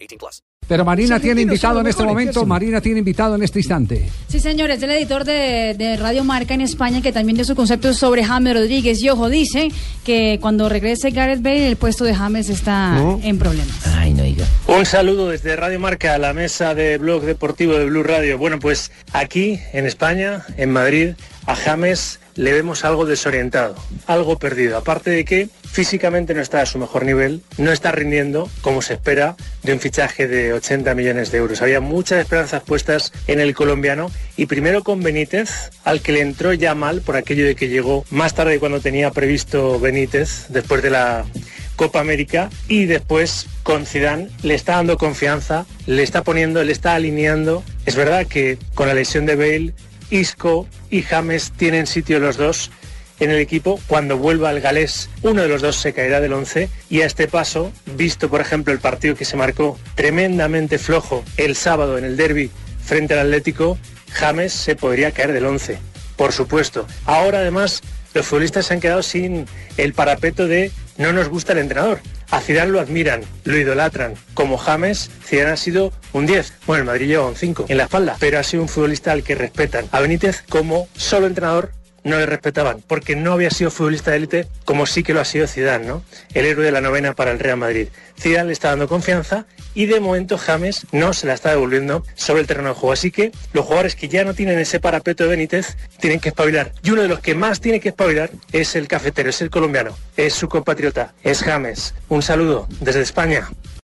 18 plus. Pero Marina tiene invitado en este momento. Marina tiene invitado en este instante. Sí, señor, es el editor de, de Radio Marca en España que también dio su concepto sobre James Rodríguez. Y ojo, dice que cuando regrese Gareth Bale, el puesto de James está en problemas. Un saludo desde Radio Marca a la mesa de blog deportivo de Blue Radio. Bueno, pues aquí en España, en Madrid, a James le vemos algo desorientado, algo perdido. Aparte de que físicamente no está a su mejor nivel, no está rindiendo como se espera de un fichaje de 80 millones de euros. Había muchas esperanzas puestas en el colombiano y primero con Benítez, al que le entró ya mal por aquello de que llegó más tarde cuando tenía previsto Benítez, después de la Copa América y después con Zidane le está dando confianza, le está poniendo, le está alineando. Es verdad que con la lesión de Bale, Isco y James tienen sitio los dos en el equipo. Cuando vuelva el galés, uno de los dos se caerá del 11 y a este paso, visto por ejemplo el partido que se marcó tremendamente flojo el sábado en el derby frente al Atlético, James se podría caer del 11. Por supuesto. Ahora además los futbolistas se han quedado sin el parapeto de no nos gusta el entrenador. A Zidane lo admiran, lo idolatran. Como James, Zidane ha sido un 10. Bueno, el Madrid lleva un 5 en la espalda, pero ha sido un futbolista al que respetan. A Benítez como solo entrenador no le respetaban, porque no había sido futbolista de élite como sí que lo ha sido Zidane, ¿no? El héroe de la novena para el Real Madrid. Zidane le está dando confianza y de momento James no se la está devolviendo sobre el terreno de juego. Así que los jugadores que ya no tienen ese parapeto de Benítez tienen que espabilar. Y uno de los que más tiene que espabilar es el cafetero, es el colombiano, es su compatriota, es James. Un saludo desde España.